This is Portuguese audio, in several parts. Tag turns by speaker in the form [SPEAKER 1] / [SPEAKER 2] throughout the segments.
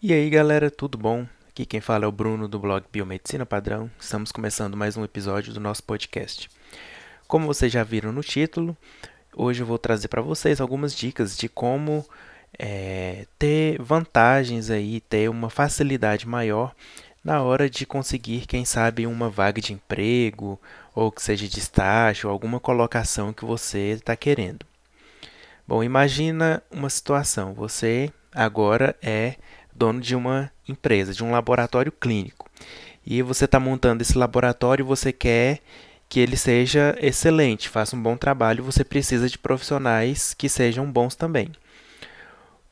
[SPEAKER 1] E aí galera, tudo bom? Aqui quem fala é o Bruno do blog Biomedicina Padrão. Estamos começando mais um episódio do nosso podcast. Como vocês já viram no título, hoje eu vou trazer para vocês algumas dicas de como é, ter vantagens aí, ter uma facilidade maior na hora de conseguir, quem sabe, uma vaga de emprego ou que seja de estágio, alguma colocação que você está querendo. Bom, imagina uma situação. Você agora é dono de uma empresa, de um laboratório clínico. E você está montando esse laboratório e você quer que ele seja excelente, faça um bom trabalho, você precisa de profissionais que sejam bons também.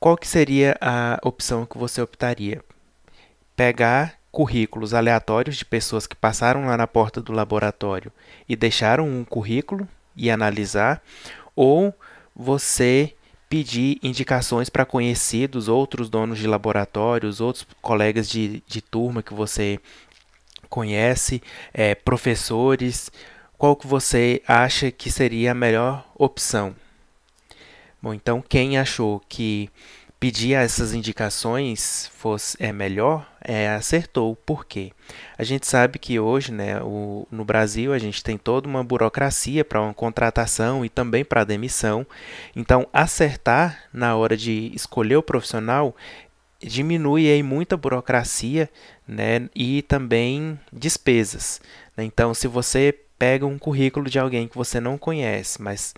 [SPEAKER 1] Qual que seria a opção que você optaria? Pegar currículos aleatórios de pessoas que passaram lá na porta do laboratório e deixaram um currículo e analisar, ou você pedir indicações para conhecidos, outros donos de laboratórios, outros colegas de, de turma que você conhece, é, professores, qual que você acha que seria a melhor opção? Bom, então quem achou que pedir essas indicações fosse é melhor, é, acertou. Por quê? A gente sabe que hoje, né, o, no Brasil, a gente tem toda uma burocracia para uma contratação e também para demissão. Então, acertar na hora de escolher o profissional diminui aí muita burocracia né, e também despesas. Né? Então, se você pega um currículo de alguém que você não conhece, mas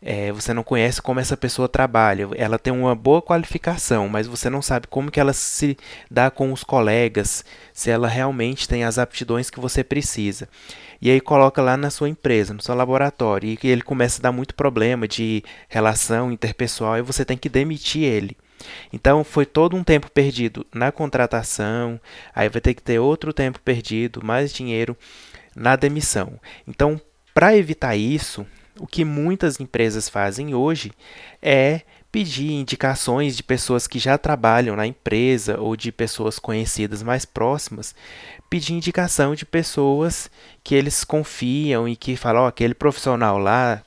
[SPEAKER 1] é, você não conhece como essa pessoa trabalha. Ela tem uma boa qualificação, mas você não sabe como que ela se dá com os colegas, se ela realmente tem as aptidões que você precisa. E aí coloca lá na sua empresa, no seu laboratório, e ele começa a dar muito problema de relação interpessoal e você tem que demitir ele. Então foi todo um tempo perdido na contratação, aí vai ter que ter outro tempo perdido, mais dinheiro na demissão. Então, para evitar isso, o que muitas empresas fazem hoje é pedir indicações de pessoas que já trabalham na empresa ou de pessoas conhecidas mais próximas, pedir indicação de pessoas que eles confiam e que falam, oh, aquele profissional lá,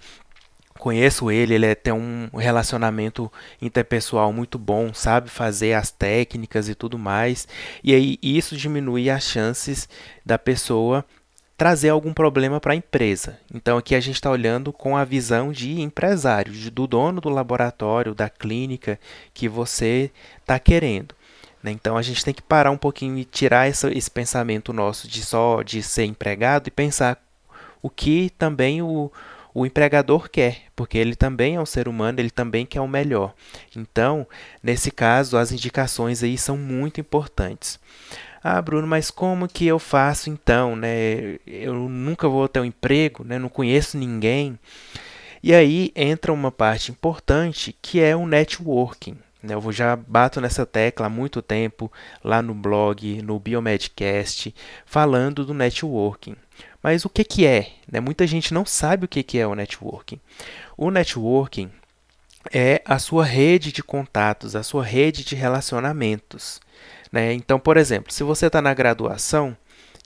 [SPEAKER 1] conheço ele, ele é, tem um relacionamento interpessoal muito bom, sabe fazer as técnicas e tudo mais. E aí isso diminui as chances da pessoa trazer algum problema para a empresa. Então aqui a gente está olhando com a visão de empresário, do dono do laboratório, da clínica que você está querendo. Né? Então a gente tem que parar um pouquinho e tirar esse pensamento nosso de só de ser empregado e pensar o que também o, o empregador quer, porque ele também é um ser humano, ele também quer o melhor. Então, nesse caso, as indicações aí são muito importantes. Ah, Bruno, mas como que eu faço então, né? Eu nunca vou ter um emprego, né? Não conheço ninguém. E aí entra uma parte importante que é o networking. Né? Eu já bato nessa tecla há muito tempo lá no blog, no Biomedcast, falando do networking. Mas o que, que é? Né? Muita gente não sabe o que, que é o networking. O networking é a sua rede de contatos, a sua rede de relacionamentos. Né? Então, por exemplo, se você está na graduação,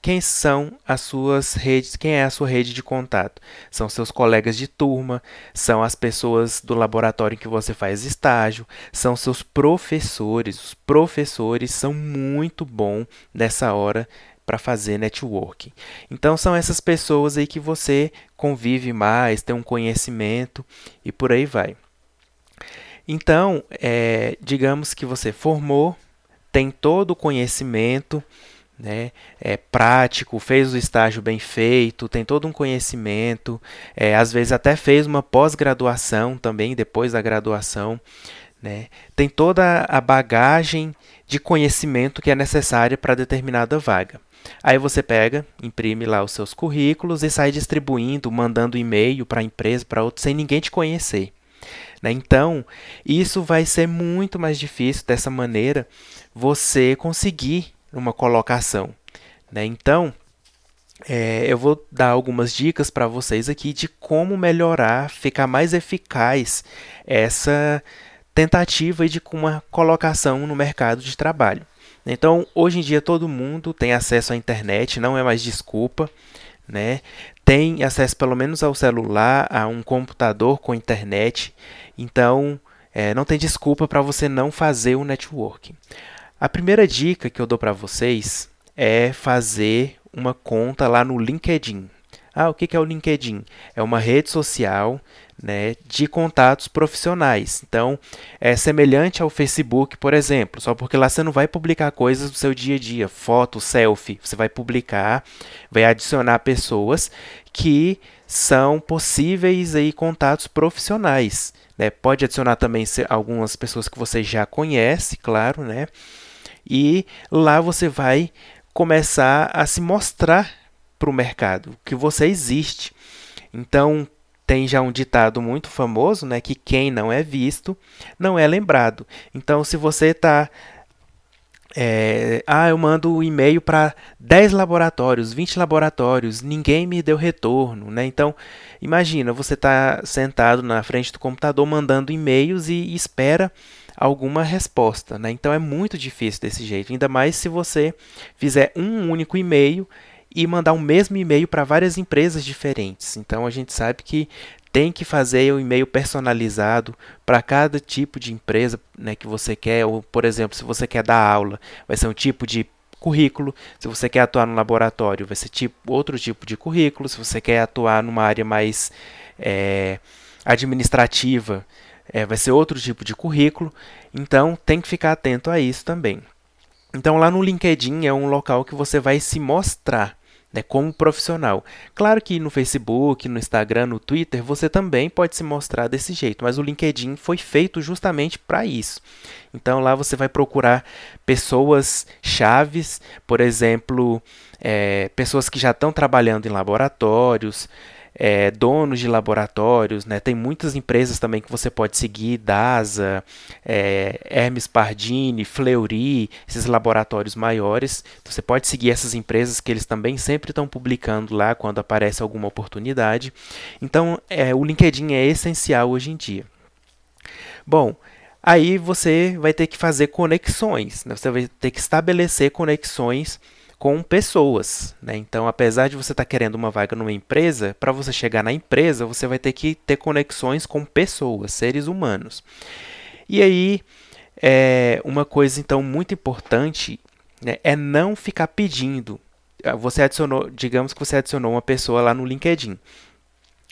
[SPEAKER 1] quem são as suas redes, quem é a sua rede de contato? São seus colegas de turma, são as pessoas do laboratório em que você faz estágio, são seus professores. Os professores são muito bons nessa hora para fazer networking. Então são essas pessoas aí que você convive mais, tem um conhecimento e por aí vai. Então, é, digamos que você formou, tem todo o conhecimento né, é prático, fez o estágio bem feito, tem todo um conhecimento, é, às vezes até fez uma pós-graduação também, depois da graduação, né, tem toda a bagagem de conhecimento que é necessária para determinada vaga. Aí você pega, imprime lá os seus currículos e sai distribuindo, mandando e-mail para a empresa, para outros, sem ninguém te conhecer. Né? Então, isso vai ser muito mais difícil dessa maneira você conseguir uma colocação. Né? Então, é, eu vou dar algumas dicas para vocês aqui de como melhorar, ficar mais eficaz essa tentativa de uma colocação no mercado de trabalho. Então, hoje em dia todo mundo tem acesso à internet, não é mais desculpa, né? Tem acesso pelo menos ao celular, a um computador com internet. Então, é, não tem desculpa para você não fazer o networking. A primeira dica que eu dou para vocês é fazer uma conta lá no LinkedIn. Ah, o que é o LinkedIn? É uma rede social né, de contatos profissionais. Então, é semelhante ao Facebook, por exemplo, só porque lá você não vai publicar coisas do seu dia a dia, foto, selfie. Você vai publicar, vai adicionar pessoas que são possíveis aí contatos profissionais. Né? Pode adicionar também algumas pessoas que você já conhece, claro, né? E lá você vai começar a se mostrar para o mercado, que você existe. Então, tem já um ditado muito famoso, né, que quem não é visto não é lembrado. Então, se você está é, ah, eu mando um e-mail para 10 laboratórios, 20 laboratórios, ninguém me deu retorno, né? Então, imagina, você está sentado na frente do computador mandando e-mails e, espera alguma resposta, né? Então é muito difícil desse jeito, ainda mais se você fizer um único e-mail e mandar o mesmo e-mail para várias empresas diferentes. Então a gente sabe que tem que fazer um e-mail personalizado para cada tipo de empresa né, que você quer. Ou, por exemplo, se você quer dar aula, vai ser um tipo de currículo. Se você quer atuar no laboratório, vai ser tipo, outro tipo de currículo. Se você quer atuar numa área mais é, administrativa, é, vai ser outro tipo de currículo. Então tem que ficar atento a isso também. Então lá no LinkedIn é um local que você vai se mostrar né, como profissional. Claro que no Facebook, no Instagram, no Twitter, você também pode se mostrar desse jeito, mas o LinkedIn foi feito justamente para isso. Então lá você vai procurar pessoas chaves, por exemplo, é, pessoas que já estão trabalhando em laboratórios, é, donos de laboratórios, né? Tem muitas empresas também que você pode seguir, DASA, é, Hermes Pardini, Fleury, esses laboratórios maiores. Então, você pode seguir essas empresas que eles também sempre estão publicando lá quando aparece alguma oportunidade. Então, é, o LinkedIn é essencial hoje em dia. Bom, aí você vai ter que fazer conexões, né? você vai ter que estabelecer conexões com pessoas. Né? Então, apesar de você estar tá querendo uma vaga numa empresa, para você chegar na empresa, você vai ter que ter conexões com pessoas, seres humanos. E aí, é, uma coisa então muito importante né, é não ficar pedindo. Ah, você adicionou, digamos que você adicionou uma pessoa lá no LinkedIn.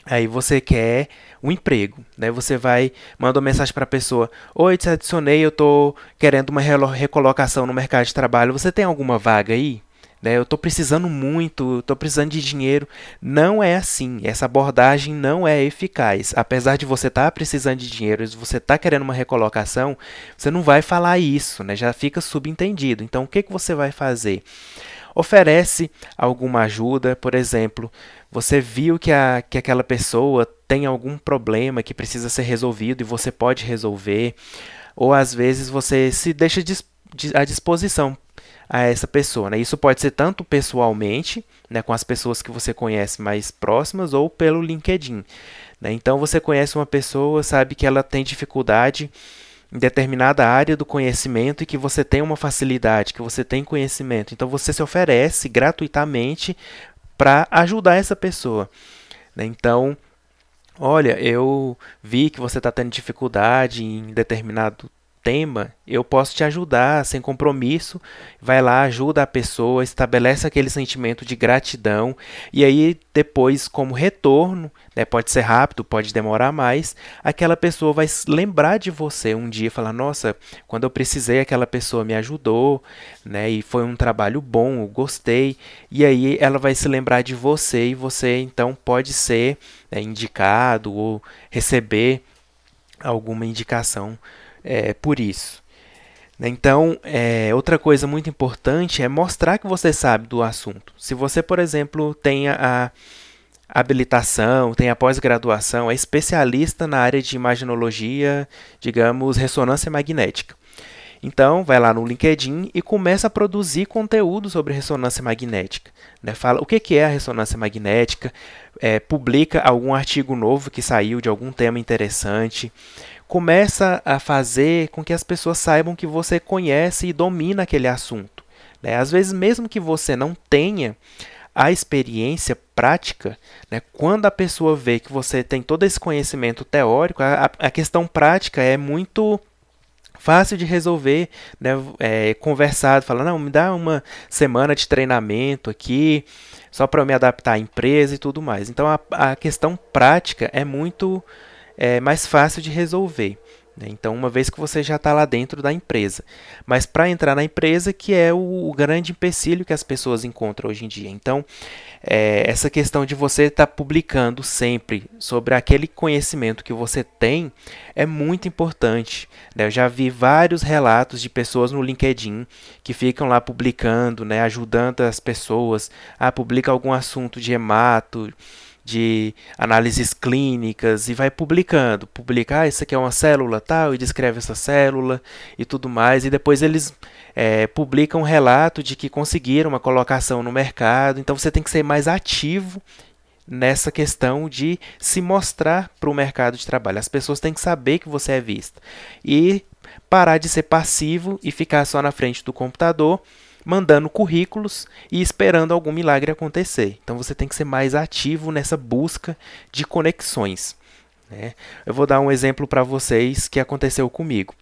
[SPEAKER 1] Aí você quer um emprego, né? Você vai manda uma mensagem para a pessoa: "Oi, te adicionei, eu estou querendo uma recolocação no mercado de trabalho. Você tem alguma vaga aí?" Né? Eu estou precisando muito, estou precisando de dinheiro. Não é assim. Essa abordagem não é eficaz. Apesar de você estar tá precisando de dinheiro, se você está querendo uma recolocação, você não vai falar isso, né? Já fica subentendido. Então, o que, que você vai fazer? Oferece alguma ajuda, por exemplo, você viu que, a, que aquela pessoa tem algum problema que precisa ser resolvido e você pode resolver, ou às vezes você se deixa à disposição a essa pessoa. Né? Isso pode ser tanto pessoalmente, né, com as pessoas que você conhece mais próximas, ou pelo LinkedIn. Né? Então você conhece uma pessoa, sabe que ela tem dificuldade em determinada área do conhecimento e que você tem uma facilidade, que você tem conhecimento. Então você se oferece gratuitamente para ajudar essa pessoa. Né? Então, olha, eu vi que você está tendo dificuldade em determinado tema, eu posso te ajudar sem compromisso. Vai lá, ajuda a pessoa, estabelece aquele sentimento de gratidão e aí depois, como retorno, né, pode ser rápido, pode demorar mais, aquela pessoa vai lembrar de você um dia, falar: Nossa, quando eu precisei, aquela pessoa me ajudou, né, e foi um trabalho bom, eu gostei. E aí ela vai se lembrar de você e você então pode ser né, indicado ou receber alguma indicação é, por isso. Né? Então, é, outra coisa muito importante é mostrar que você sabe do assunto. Se você, por exemplo, tem a habilitação, tem a pós-graduação, é especialista na área de imaginologia, digamos, ressonância magnética. Então, vai lá no LinkedIn e começa a produzir conteúdo sobre ressonância magnética. Né? Fala o que é a ressonância magnética, é, publica algum artigo novo que saiu de algum tema interessante, começa a fazer com que as pessoas saibam que você conhece e domina aquele assunto. Né? Às vezes, mesmo que você não tenha a experiência prática, né? quando a pessoa vê que você tem todo esse conhecimento teórico, a, a questão prática é muito fácil de resolver, né? É, conversado, falando, não, me dá uma semana de treinamento aqui, só para eu me adaptar à empresa e tudo mais. Então a, a questão prática é muito é, mais fácil de resolver. Né? Então, uma vez que você já está lá dentro da empresa. Mas para entrar na empresa, que é o, o, grande empecilho que as pessoas encontram hoje em dia. Então, é, essa questão de você estar tá publicando sempre sobre aquele conhecimento que você tem é muito importante. Né? Eu já vi vários relatos de pessoas no LinkedIn que ficam lá publicando, né, ajudando as pessoas a publicar algum assunto de hemato de análises clínicas e vai publicando. Publicar, ah, isso aqui é uma célula tal, e descreve essa célula e tudo mais. E depois eles é, publicam um relato de que conseguiram uma colocação no mercado. Então você tem que ser mais ativo nessa questão de se mostrar para o mercado de trabalho. As pessoas têm que saber que você é visto. E parar de ser passivo e ficar só na frente do computador mandando currículos e esperando algum milagre acontecer. Então você tem que ser mais ativo nessa busca de conexões. Né? Eu vou dar um exemplo para vocês que aconteceu comigo.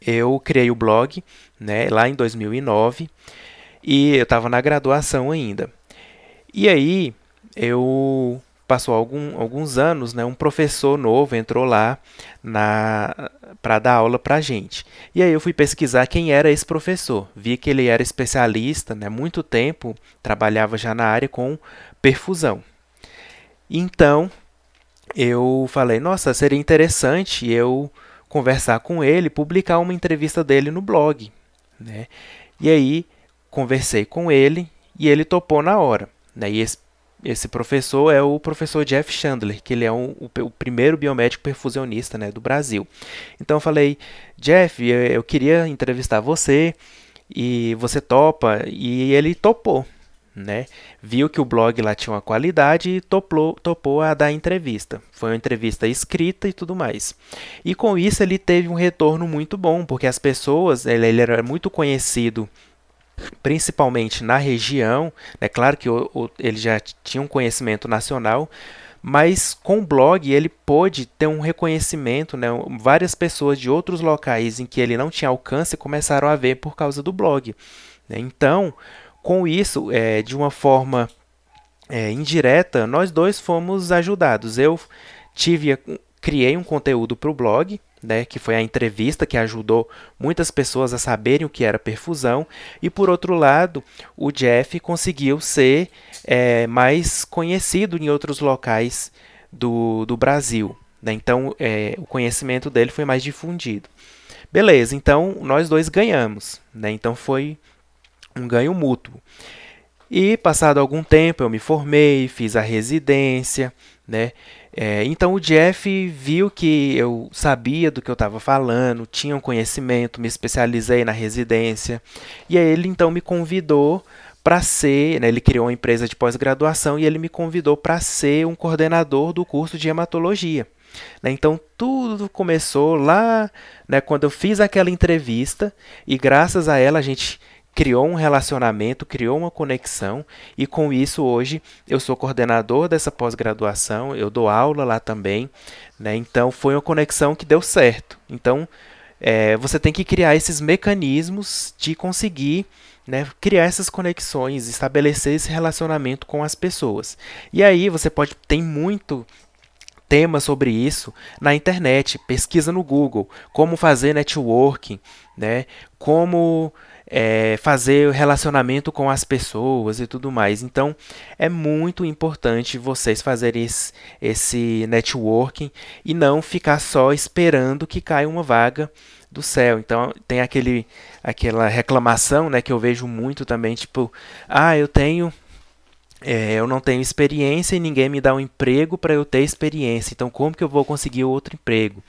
[SPEAKER 1] Eu criei o blog né, lá em 2009 e eu estava na graduação ainda. E aí eu passou algum, alguns anos, né, um professor novo entrou lá para dar aula para gente. E aí eu fui pesquisar quem era esse professor. Vi que ele era especialista, né, muito tempo, trabalhava já na área com perfusão. Então eu falei, nossa, seria interessante eu conversar com ele, publicar uma entrevista dele no blog. Né? E aí conversei com ele e ele topou na hora. Né? E esse esse professor é o professor Jeff Chandler, que ele é um, o, o, primeiro biomédico perfusionista né, do Brasil. Então eu falei, Jeff, eu, eu queria entrevistar você e você topa, e ele topou. Né? Viu que o blog lá tinha uma qualidade e topou, topou a dar entrevista. Foi uma entrevista escrita e tudo mais. E com isso ele teve um retorno muito bom, porque as pessoas, ele, ele era muito conhecido principalmente na região. É claro que o, o, ele já tinha um conhecimento nacional, mas com o blog ele pôde ter um reconhecimento, né? várias pessoas de outros locais em que ele não tinha alcance começaram a ver por causa do blog. Né? Então, com isso, é, de uma forma é, indireta, nós dois fomos ajudados. Eu tive criei um conteúdo para o blog, né, que foi a entrevista que ajudou muitas pessoas a saberem o que era perfusão, e por outro lado, o Jeff conseguiu ser é, mais conhecido em outros locais do, do Brasil. Né, então, é, o conhecimento dele foi mais difundido. Beleza, então nós dois ganhamos. Né, então, foi um ganho mútuo. E passado algum tempo eu me formei, fiz a residência, né? É, então o Jeff viu que eu sabia do que eu estava falando, tinha um conhecimento, me especializei na residência, e aí ele então me convidou para ser, né, ele criou uma empresa de pós-graduação e ele me convidou para ser um coordenador do curso de hematologia. Né? Então tudo começou lá né, quando eu fiz aquela entrevista e graças a ela a gente criou um relacionamento, criou uma conexão e com isso hoje eu sou coordenador dessa pós-graduação, eu dou aula lá também, né? Então foi uma conexão que deu certo. Então é, você tem que criar esses mecanismos de conseguir né, criar essas conexões, estabelecer esse relacionamento com as pessoas. E aí você pode tem muito tema sobre isso na internet, pesquisa no Google, como fazer networking, né? Como é, fazer o relacionamento com as pessoas e tudo mais. Então, é muito importante vocês fazerem esse, esse networking e não ficar só esperando que caia uma vaga do céu. Então, tem aquele, aquela reclamação né, que eu vejo muito também, tipo, ah, eu tenho é, eu não tenho experiência e ninguém me dá um emprego para eu ter experiência. Então, como que eu vou conseguir outro emprego?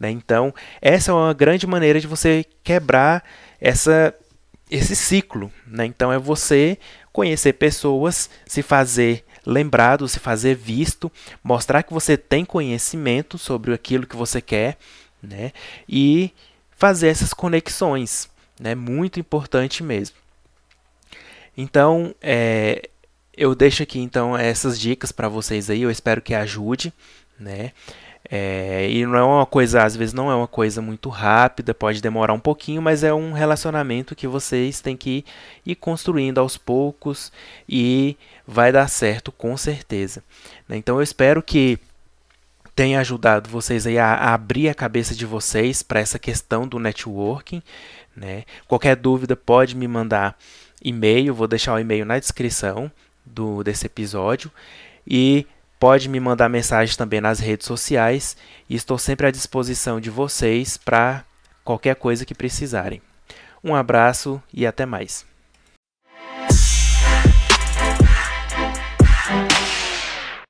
[SPEAKER 1] Né? Então, essa é uma grande maneira de você quebrar essa esse ciclo. Né? Então é você conhecer pessoas, se fazer lembrado, se fazer visto, mostrar que você tem conhecimento sobre aquilo que você quer, né? E fazer essas conexões, né? Muito importante mesmo. Então, é, eu deixo aqui então essas dicas para vocês aí. Eu espero que ajude, né? É, e não é uma coisa, às vezes não é uma coisa muito rápida, pode demorar um pouquinho, mas é um relacionamento que vocês têm que ir construindo aos poucos e vai dar certo com certeza. Né? Então eu espero que tenha ajudado vocês aí a, abrir a cabeça de vocês para essa questão do networking. Né? Qualquer dúvida pode me mandar e-mail, vou deixar o e-mail na descrição do, desse episódio. E pode me mandar mensagem também nas redes sociais. E estou sempre à disposição de vocês para qualquer coisa que precisarem. Um abraço e até mais.